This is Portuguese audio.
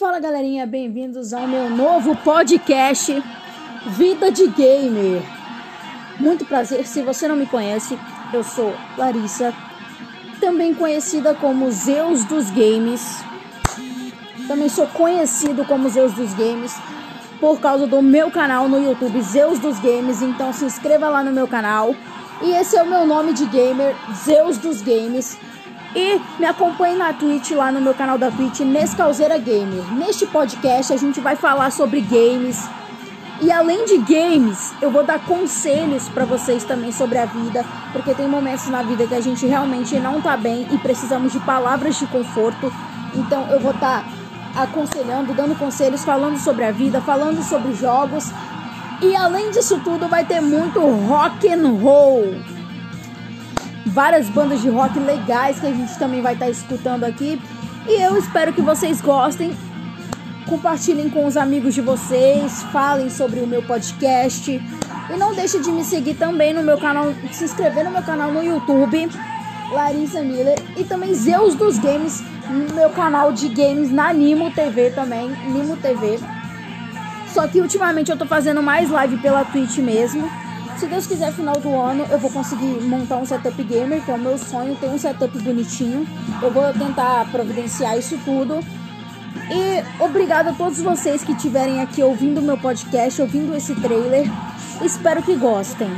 Fala galerinha, bem-vindos ao meu novo podcast Vida de Gamer. Muito prazer, se você não me conhece, eu sou Larissa, também conhecida como Zeus dos Games. Também sou conhecido como Zeus dos Games por causa do meu canal no YouTube Zeus dos Games, então se inscreva lá no meu canal. E esse é o meu nome de gamer, Zeus dos Games. E me acompanhe na Twitch, lá no meu canal da Twitch, Nescauseira Gamer. Neste podcast a gente vai falar sobre games. E além de games, eu vou dar conselhos para vocês também sobre a vida, porque tem momentos na vida que a gente realmente não tá bem e precisamos de palavras de conforto. Então eu vou estar tá aconselhando, dando conselhos, falando sobre a vida, falando sobre jogos. E além disso tudo, vai ter muito rock and roll várias bandas de rock legais que a gente também vai estar tá escutando aqui. E eu espero que vocês gostem. Compartilhem com os amigos de vocês, falem sobre o meu podcast. E não deixe de me seguir também no meu canal, se inscrever no meu canal no YouTube, Larissa Miller. E também Zeus dos Games, no meu canal de games na Nimo TV também, Nimo TV. Só que ultimamente eu tô fazendo mais live pela Twitch mesmo. Se Deus quiser, final do ano eu vou conseguir montar um setup gamer, que é o meu sonho, ter um setup bonitinho. Eu vou tentar providenciar isso tudo. E obrigado a todos vocês que estiverem aqui ouvindo meu podcast, ouvindo esse trailer. Espero que gostem.